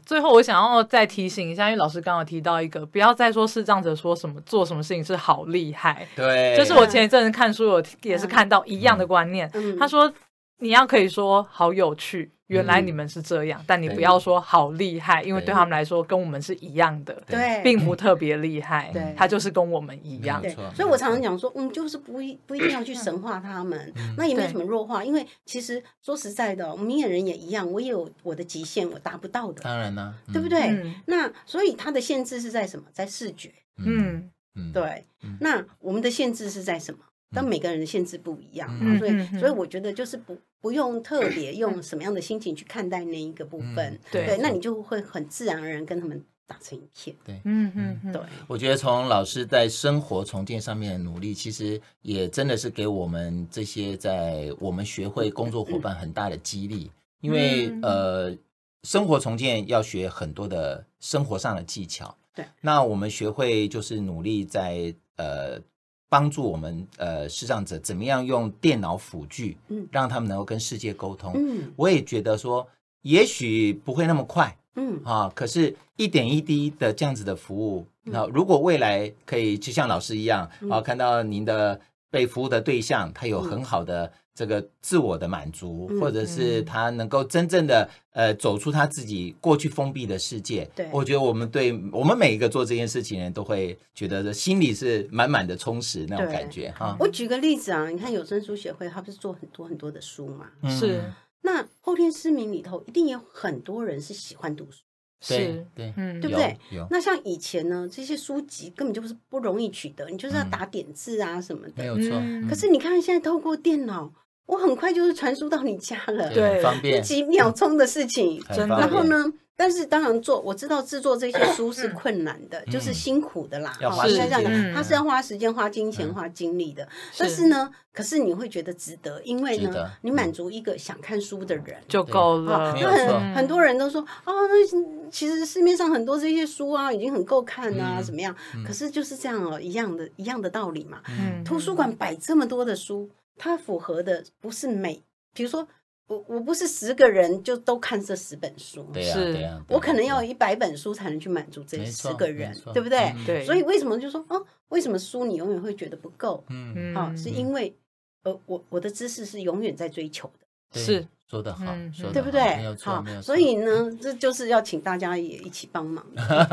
最后，我想要再提醒一下，因为老师刚刚提到一个，不要再说视障者说什么做什么事情是好厉害，对，就是我前一阵子看书，我也是看到一样的观念，他说。你要可以说好有趣。原来你们是这样，但你不要说好厉害，因为对。他们来说跟我们是一样的，对，并不特别厉害，对，他就是跟我们一样。所以我常常讲说，嗯，就是不一不一定要去神化他们，那也没有什么弱化，因为其实说实在的，明眼人也一样，我也有我的极限，我达不到的，当然呢，对不对？那所以它的限制是在什么？在视觉，嗯嗯，对。那我们的限制是在什么？但每个人的限制不一样，所以所以我觉得就是不。不用特别用什么样的心情去看待那一个部分，嗯、对，对，那你就会很自然而然跟他们打成一片。对，嗯嗯对。我觉得从老师在生活重建上面的努力，其实也真的是给我们这些在我们学会工作伙伴很大的激励，嗯、因为、嗯、呃，生活重建要学很多的生活上的技巧。对，那我们学会就是努力在呃。帮助我们呃视障者怎么样用电脑辅具，嗯，让他们能够跟世界沟通。嗯，我也觉得说，也许不会那么快，嗯。啊，可是一点一滴的这样子的服务，那、嗯、如果未来可以就像老师一样，嗯、啊，看到您的被服务的对象，他有很好的。这个自我的满足，或者是他能够真正的呃走出他自己过去封闭的世界。对，我觉得我们对我们每一个做这件事情人都会觉得心里是满满的充实那种感觉哈。我举个例子啊，你看有声书协会，他不是做很多很多的书嘛？是。那后天失明里头，一定有很多人是喜欢读书。是，对，嗯，对不对？那像以前呢，这些书籍根本就是不容易取得，你就是要打点字啊什么的。没有错。可是你看现在透过电脑。我很快就是传输到你家了，对，方便，几秒钟的事情。真的。然后呢，但是当然做，我知道制作这些书是困难的，就是辛苦的啦。好，应该这样讲，它是要花时间、花金钱、花精力的。但是呢，可是你会觉得值得，因为呢，你满足一个想看书的人就够了。那很很多人都说啊，那其实市面上很多这些书啊，已经很够看啊，怎么样？可是就是这样哦，一样的，一样的道理嘛。图书馆摆这么多的书。它符合的不是每，比如说我我不是十个人就都看这十本书，对呀，对呀，我可能要有一百本书才能去满足这十个人，对不对？对，所以为什么就说啊，为什么书你永远会觉得不够？嗯啊，是因为呃，我我的知识是永远在追求的，是。说的好，说对不对？没有错，没有错。所以呢，这就是要请大家也一起帮忙。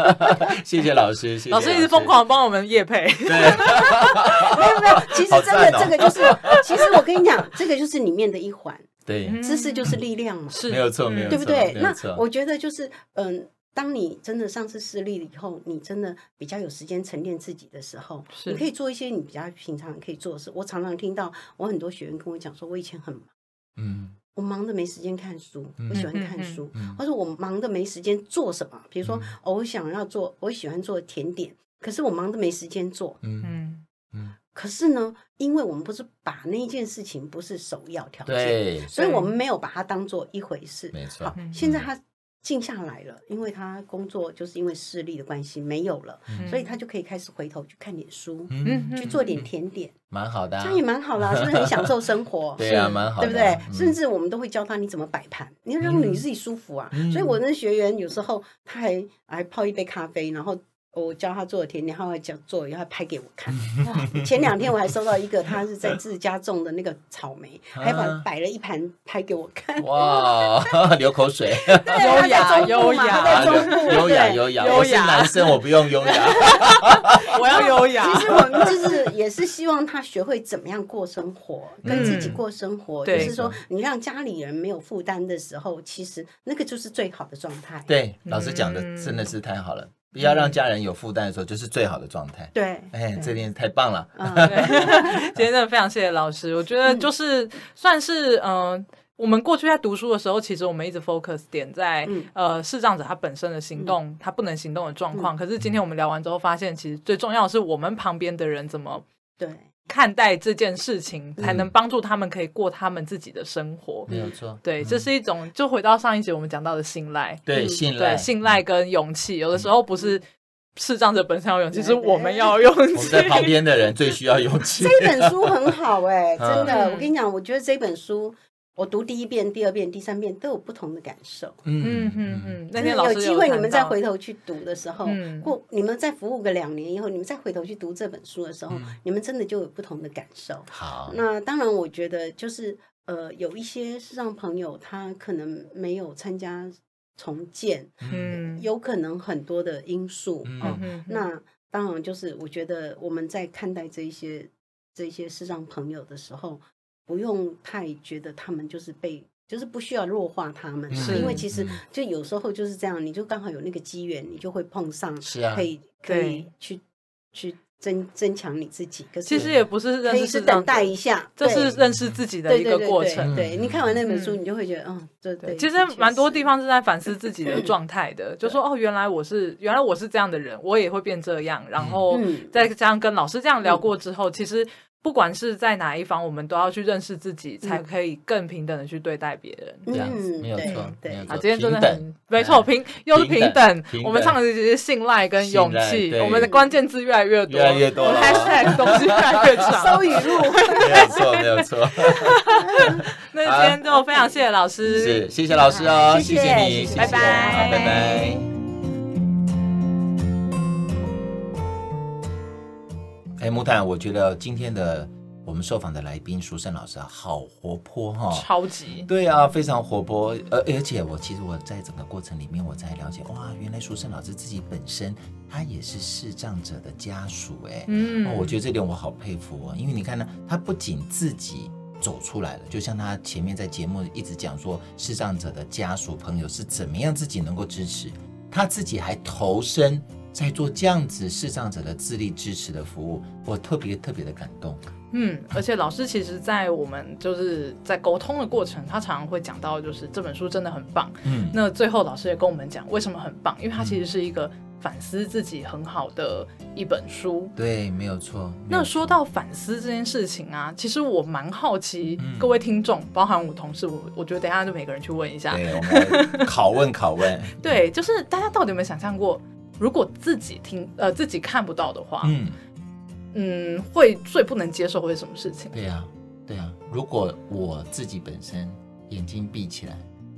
<laughs> 谢谢老师，<laughs> 谢谢老师一直疯狂帮我们夜配。对，没 <laughs> 有没有，其实真的这个就是，其实我跟你讲，这个就是里面的一环。对，知识就是力量嘛，是没有错，没有错，对不对？那我觉得就是，嗯，当你真的上次视力了以后，你真的比较有时间沉淀自己的时候，你可以做一些你比较平常可以做的事。我常常听到我很多学员跟我讲说，我以前很忙，嗯。我忙的没时间看书，我喜欢看书。或者我忙的没时间做什么，比如说，我想要做，我喜欢做甜点，可是我忙的没时间做。嗯嗯。可是呢，因为我们不是把那件事情不是首要条件，所以我们没有把它当做一回事。没错。好，现在他。静下来了，因为他工作就是因为视力的关系没有了，所以他就可以开始回头去看点书，去做点甜点，蛮好的，这样也蛮好的，是不是很享受生活？<laughs> 对啊，蛮好，对不对？甚至我们都会教他你怎么摆盘，你要让你自己舒服啊。所以我那学员有时候他还还泡一杯咖啡，然后。我教他做的甜点，他会讲做，然后拍给我看。哇！<laughs> 前两天我还收到一个，他是在自家种的那个草莓，还把摆了一盘拍给我看。哇！<laughs> 流口水。<laughs> 优雅，优雅，优雅，优雅。我是男生，我不用优雅。我要优雅。其实我们就是也是希望他学会怎么样过生活，跟自己过生活。就是说，你让家里人没有负担的时候，其实那个就是最好的状态。对，老师讲的真的是太好了。不要让家人有负担的时候，就是最好的状态。对，哎，这点太棒了。对 <laughs> 今天真的非常谢谢老师。我觉得就是算是嗯，我们过去在读书的时候，其实我们一直 focus 点在呃视障者他本身的行动，他不能行动的状况。可是今天我们聊完之后，发现其实最重要的是我们旁边的人怎么对。看待这件事情，才能帮助他们可以过他们自己的生活。没有错，对，这是一种就回到上一集我们讲到的信赖，对，信赖，信赖跟勇气。有的时候不是视障者本身要勇气，是我们要勇气。我们在旁边的人最需要勇气。这本书很好哎，<laughs> 真的，我跟你讲，我觉得这本书。我读第一遍、第二遍、第三遍都有不同的感受。嗯嗯嗯，那天老师有机会，你们再回头去读的时候，过你们再服务个两年以后，你们再回头去读这本书的时候，你们真的就有不同的感受。好，那当然，我觉得就是呃，有一些视障朋友他可能没有参加重建，嗯，有可能很多的因素，嗯、那当然就是我觉得我们在看待这一些这一些视障朋友的时候，不用太觉得他们就是被。就是不需要弱化他们，是因为其实就有时候就是这样，你就刚好有那个机缘，你就会碰上，是啊，可以可以去去增增强你自己。可是其实也不是认识，等待一下，这是认识自己的一个过程。对，你看完那本书，你就会觉得，嗯，对对。其实蛮多地方是在反思自己的状态的，就说哦，原来我是原来我是这样的人，我也会变这样。然后再加上跟老师这样聊过之后，其实。不管是在哪一方，我们都要去认识自己，才可以更平等的去对待别人。这样子没有错，对啊，今天真的很没错，平又是平等。我们唱的这些信赖跟勇气，我们的关键字越来越多，越来越多，<laughs> #hashtag 东西越来越长，收语录，<laughs> 没有错，没有错。<laughs> 那今天就非常谢谢老师，是谢谢老师哦，谢谢你，拜拜，拜拜。哎，木炭，我觉得今天的我们受访的来宾淑圣老师好活泼哈，超级对啊，非常活泼。而而且我其实我在整个过程里面，我才了解哇，原来淑圣老师自己本身他也是视障者的家属哎，嗯、哦，我觉得这点我好佩服哦，因为你看呢，他不仅自己走出来了，就像他前面在节目一直讲说，视障者的家属朋友是怎么样自己能够支持，他自己还投身。在做这样子视障者的自立支持的服务，我特别特别的感动。嗯，而且老师其实，在我们就是在沟通的过程，他常常会讲到，就是这本书真的很棒。嗯，那最后老师也跟我们讲，为什么很棒？因为它其实是一个反思自己很好的一本书。对，没有错。那说到反思这件事情啊，其实我蛮好奇，各位听众，包含我同事，我我觉得等一下就每个人去问一下，对，我们拷问 <laughs> 拷问。<laughs> 对，就是大家到底有没有想象过？如果自己听呃自己看不到的话，嗯嗯，会最不能接受会是什么事情？对呀，对呀。如果我自己本身眼睛闭起来，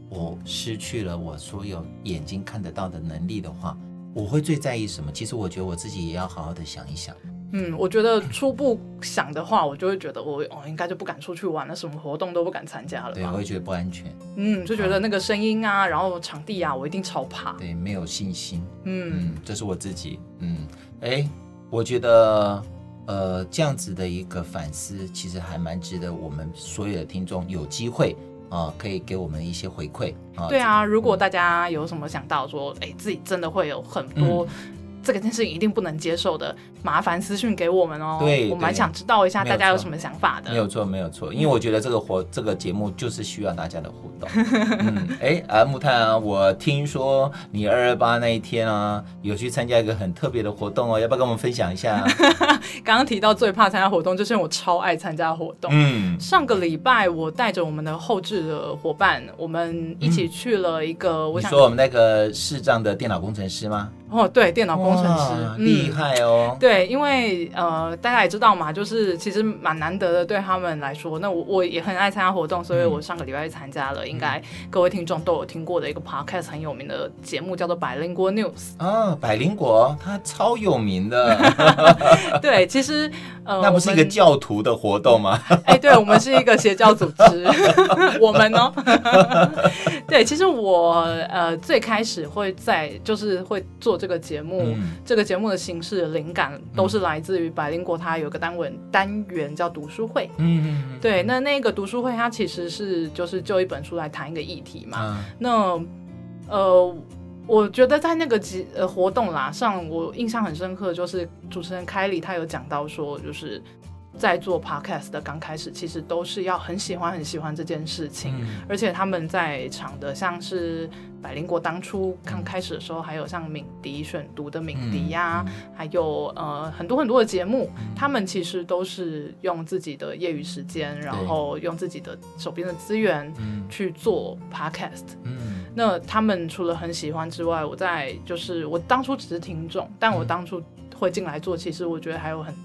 我失去了我所有眼睛看得到的能力的话，我会最在意什么？其实我觉得我自己也要好好的想一想。嗯，我觉得初步想的话，我就会觉得我哦，应该就不敢出去玩了，什么活动都不敢参加了。对，我会觉得不安全。嗯，就觉得那个声音啊，然后场地啊，我一定超怕。对，没有信心。嗯，嗯，这是我自己。嗯，哎，我觉得呃，这样子的一个反思，其实还蛮值得我们所有的听众有机会啊、呃，可以给我们一些回馈啊。对啊，如果大家有什么想到说，哎，自己真的会有很多。嗯这个件事情一定不能接受的，麻烦私讯给我们哦。对，我蛮想知道一下大家有什么想法的。没有错，没有错，因为我觉得这个活这个节目就是需要大家的互动。嗯，哎，啊，木炭啊，我听说你二二八那一天啊，有去参加一个很特别的活动哦，要不要跟我们分享一下？刚刚提到最怕参加活动，就是我超爱参加活动。嗯，上个礼拜我带着我们的后置的伙伴，我们一起去了一个。嗯、我想你说我们那个视障的电脑工程师吗？哦，对，电脑工程师厉害哦。嗯、对，因为呃，大家也知道嘛，就是其实蛮难得的，对他们来说。那我我也很爱参加活动，所以我上个礼拜去参加了，嗯、应该各位听众都有听过的一个 podcast 很有名的节目，叫做《百灵国 News》。啊，百灵国，它超有名的。<laughs> 对，其实呃，那不是一个教徒的活动吗？<laughs> 哎，对，我们是一个邪教组织。<laughs> 我们呢？对，其实我呃最开始会在就是会做。这个节目，嗯、这个节目的形式的灵感都是来自于百灵果，它有个单元单元叫读书会。嗯嗯，对，那那个读书会它其实是就是就一本书来谈一个议题嘛。啊、那呃，我觉得在那个集呃活动啦上，我印象很深刻，就是主持人凯里他有讲到说，就是。在做 podcast 的刚开始，其实都是要很喜欢很喜欢这件事情，嗯、而且他们在场的像是百灵国当初刚开始的时候，还有像敏迪选读的敏迪呀、啊，嗯、还有呃很多很多的节目，嗯、他们其实都是用自己的业余时间，然后用自己的手边的资源去做 podcast。嗯，那他们除了很喜欢之外，我在就是我当初只是听众，但我当初会进来做，其实我觉得还有很。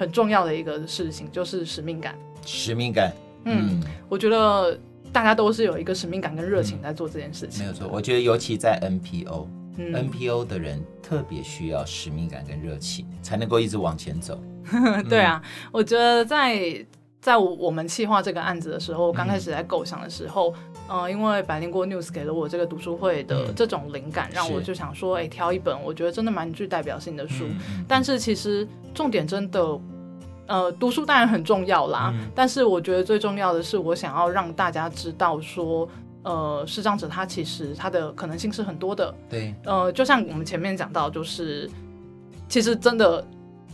很重要的一个事情就是使命感。使命感，嗯，嗯，我觉得大家都是有一个使命感跟热情在做这件事情。没有错，我觉得尤其在 NPO，嗯，NPO 的人特别需要使命感跟热情，才能够一直往前走。<laughs> 对啊，我觉得在在我们企划这个案子的时候，刚开始在构想的时候，嗯、呃，因为百灵果 News 给了我这个读书会的这种灵感，嗯、让我就想说，哎，挑一本我觉得真的蛮具代表性的书。嗯、但是其实重点真的，呃，读书当然很重要啦，嗯、但是我觉得最重要的是，我想要让大家知道说。呃，视障者他其实他的可能性是很多的。对。呃，就像我们前面讲到，就是其实真的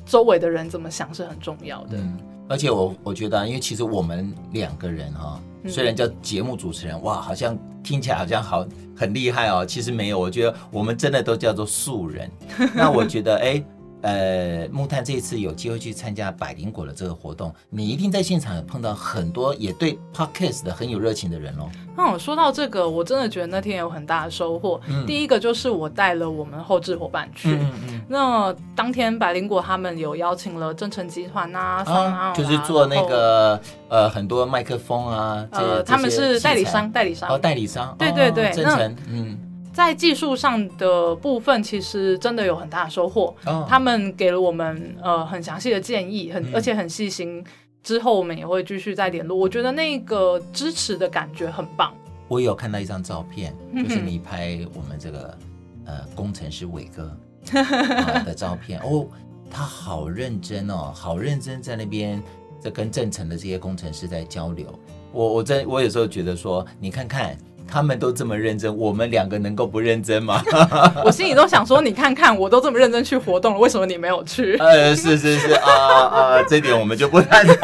周围的人怎么想是很重要的。嗯。而且我我觉得，因为其实我们两个人哈，虽然叫节目主持人，嗯、哇，好像听起来好像好很厉害哦。其实没有，我觉得我们真的都叫做素人。<laughs> 那我觉得，哎。呃，木炭这一次有机会去参加百灵果的这个活动，你一定在现场碰到很多也对 Podcast 的很有热情的人哦。嗯，说到这个，我真的觉得那天有很大的收获。嗯、第一个就是我带了我们后置伙伴去，嗯嗯、那当天百灵果他们有邀请了正成集团啊，啊就是做那个呃很多麦克风啊，呃，他们是代理商，代理商。哦，代理商，对对对，正成，嗯。在技术上的部分，其实真的有很大的收获。Oh. 他们给了我们呃很详细的建议，很、嗯、而且很细心。之后我们也会继续再联络。我觉得那个支持的感觉很棒。我有看到一张照片，就是你拍我们这个呃工程师伟哥、呃、<laughs> 的照片哦，他好认真哦，好认真在那边在跟正成的这些工程师在交流。我我在我有时候觉得说，你看看。他们都这么认真，我们两个能够不认真吗？<laughs> 我心里都想说，你看看，我都这么认真去活动了，为什么你没有去？呃，是是是啊啊，这点我们就不谈了。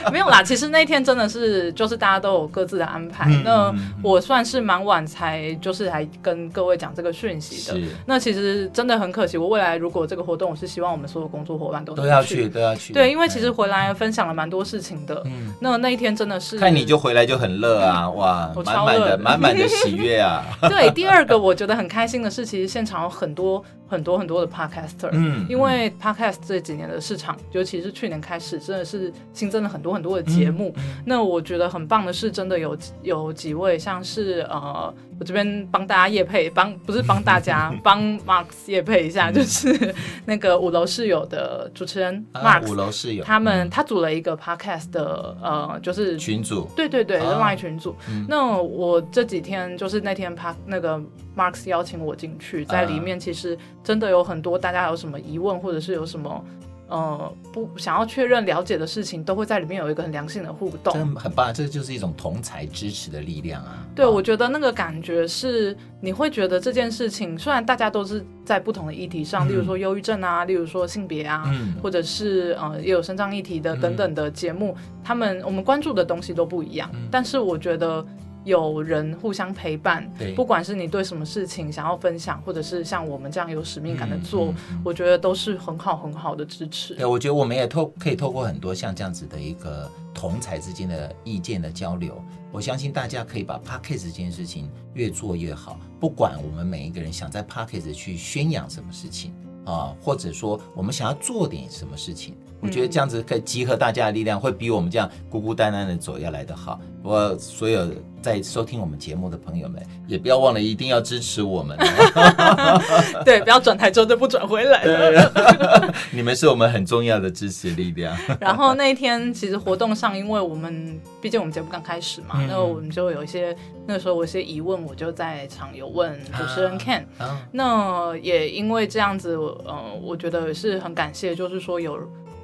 <laughs> 没有啦，其实那天真的是，就是大家都有各自的安排。嗯、那我算是蛮晚才，就是来跟各位讲这个讯息的。那其实真的很可惜，我未来如果这个活动，我是希望我们所有工作伙伴都都要去，都要去。对，因为其实回来分享了蛮多事情的。嗯，那那一天真的是，看你就回来就很乐啊，哇，我超乐。满满的喜悦啊！<laughs> 对，第二个我觉得很开心的是，其实现场有很多很多很多的 podcaster，嗯，因为 podcast 这几年的市场，尤其是去年开始，真的是新增了很多很多的节目。那我觉得很棒的是，真的有有几位像是呃。我这边帮大家夜配，帮不是帮大家 <laughs> 帮 Marks 业配一下，就是那个五楼室友的主持人 Marks，五楼室友，他们他组了一个 podcast 的呃，就是群组，对对对，Line 群组。那我这几天就是那天 Park 那个 Marks 邀请我进去，在里面其实真的有很多大家有什么疑问，或者是有什么。呃，不想要确认了解的事情，都会在里面有一个很良性的互动，真的很棒。这就是一种同才支持的力量啊！对，我觉得那个感觉是，你会觉得这件事情，虽然大家都是在不同的议题上，嗯、例如说忧郁症啊，例如说性别啊，嗯、或者是呃也有身障议题的等等的节目，嗯、他们我们关注的东西都不一样，嗯、但是我觉得。有人互相陪伴，对不管是你对什么事情想要分享，或者是像我们这样有使命感的做，嗯嗯、我觉得都是很好很好的支持。对，我觉得我们也透可以透过很多像这样子的一个同才之间的意见的交流，我相信大家可以把 Podcast 这件事情越做越好。不管我们每一个人想在 Podcast 去宣扬什么事情啊，或者说我们想要做点什么事情。我觉得这样子可以集合大家的力量，会比我们这样孤孤单单的走要来得好。我所有在收听我们节目的朋友们，也不要忘了一定要支持我们。<laughs> 对，不要转台之后就不转回来了。<laughs> 你们是我们很重要的支持力量。<laughs> 然后那一天其实活动上，因为我们毕竟我们节目刚开始嘛，嗯、那我们就有一些那个时候我有一些疑问，我就在场有问主持人 Ken。啊、那也因为这样子，呃，我觉得是很感谢，就是说有。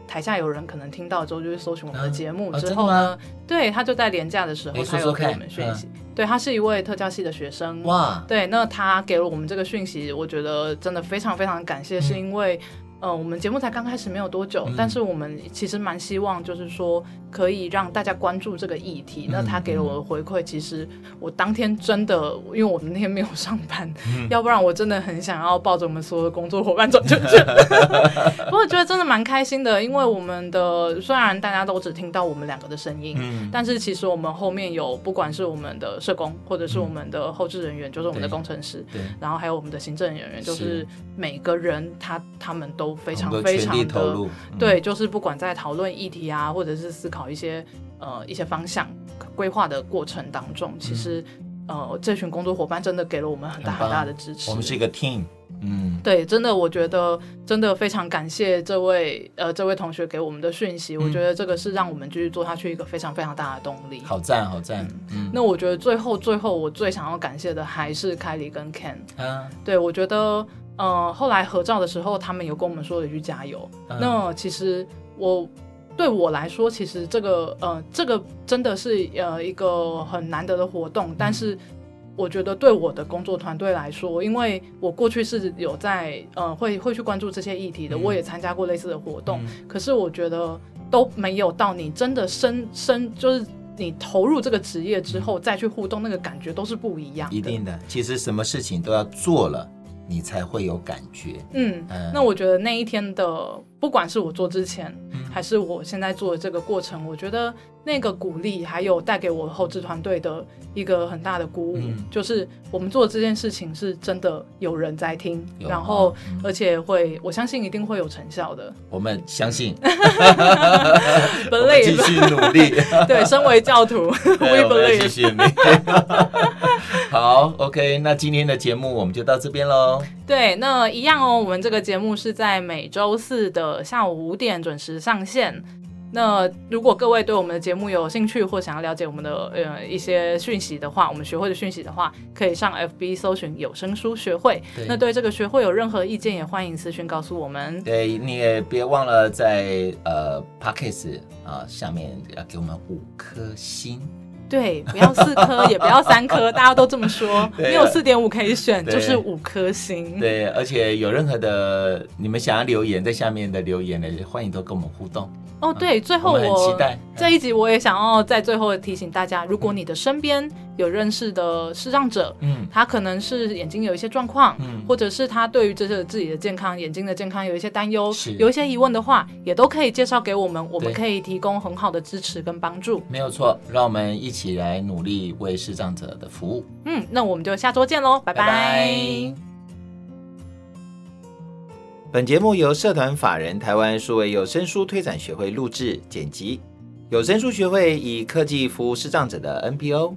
台下有人可能听到之后就会搜寻我们的节目，之后呢，对，他就在廉假的时候，他有给我们讯息。对，他是一位特教系的学生。哇，对，那他给了我们这个讯息，我觉得真的非常非常感谢，是因为。呃，我们节目才刚开始没有多久，嗯、但是我们其实蛮希望，就是说可以让大家关注这个议题。嗯、那他给了我的回馈，其实我当天真的，因为我那天没有上班，嗯、<laughs> 要不然我真的很想要抱着我们所有的工作伙伴转圈圈。<laughs> 不过我觉得真的蛮开心的，因为我们的虽然大家都只听到我们两个的声音，嗯、但是其实我们后面有不管是我们的社工，或者是我们的后置人员，嗯、就是我们的工程师，然后还有我们的行政人员，就是每个人他他们都。非常非常的投入，对，就是不管在讨论议题啊，或者是思考一些呃一些方向规划的过程当中，其实呃这群工作伙伴真的给了我们很大很大的支持。我们是一个 team，嗯，对，真的，我觉得真的非常感谢这位呃这位同学给我们的讯息，嗯、我觉得这个是让我们继续做下去一个非常非常大的动力。好赞，好赞。嗯，那我觉得最后最后我最想要感谢的还是凯里跟 Ken。啊，对，我觉得呃后来合照的时候，他们有跟我们说了一句加油。嗯、那其实我对我来说，其实这个呃这个真的是呃一个很难得的活动，嗯、但是。我觉得对我的工作团队来说，因为我过去是有在呃会会去关注这些议题的，嗯、我也参加过类似的活动。嗯、可是我觉得都没有到你真的深深，就是你投入这个职业之后再去互动，那个感觉都是不一样的。一定的，其实什么事情都要做了，你才会有感觉。嗯，嗯，那我觉得那一天的，不管是我做之前，嗯、还是我现在做的这个过程，我觉得。那个鼓励，还有带给我后置团队的一个很大的鼓舞，嗯、就是我们做的这件事情是真的有人在听，有然后而且会，我相信一定会有成效的。我们相信，<laughs> 不 <laughs> <laughs> 累，继续努力。对，身为教徒，We believe。谢谢你。好，OK，那今天的节目我们就到这边喽。对，那一样哦，我们这个节目是在每周四的下午五点准时上线。那如果各位对我们的节目有兴趣，或想要了解我们的呃一些讯息的话，我们学会的讯息的话，可以上 FB 搜寻有声书学会。对那对这个学会有任何意见，也欢迎私讯告诉我们。对，你也别忘了在呃 Podcast 啊下面要给我们五颗星。对，不要四颗，也不要三颗，大家都这么说。<laughs> 没有四点五可以选，就是五颗星。对，而且有任何的你们想要留言在下面的留言呢，欢迎都跟我们互动。哦，对，最后我，这一集，我也想要在最后提醒大家，如果你的身边有认识的视障者，嗯，他可能是眼睛有一些状况，嗯，或者是他对于这些自己的健康、眼睛的健康有一些担忧，有一些疑问的话，也都可以介绍给我们，我们可以提供很好的支持跟帮助。没有错，让我们一起来努力为视障者的服务。嗯，那我们就下周见喽，拜拜。拜拜。本节目由社团法人台湾数位有声书推展学会录制剪辑，有声书学会以科技服务视障者的 NPO。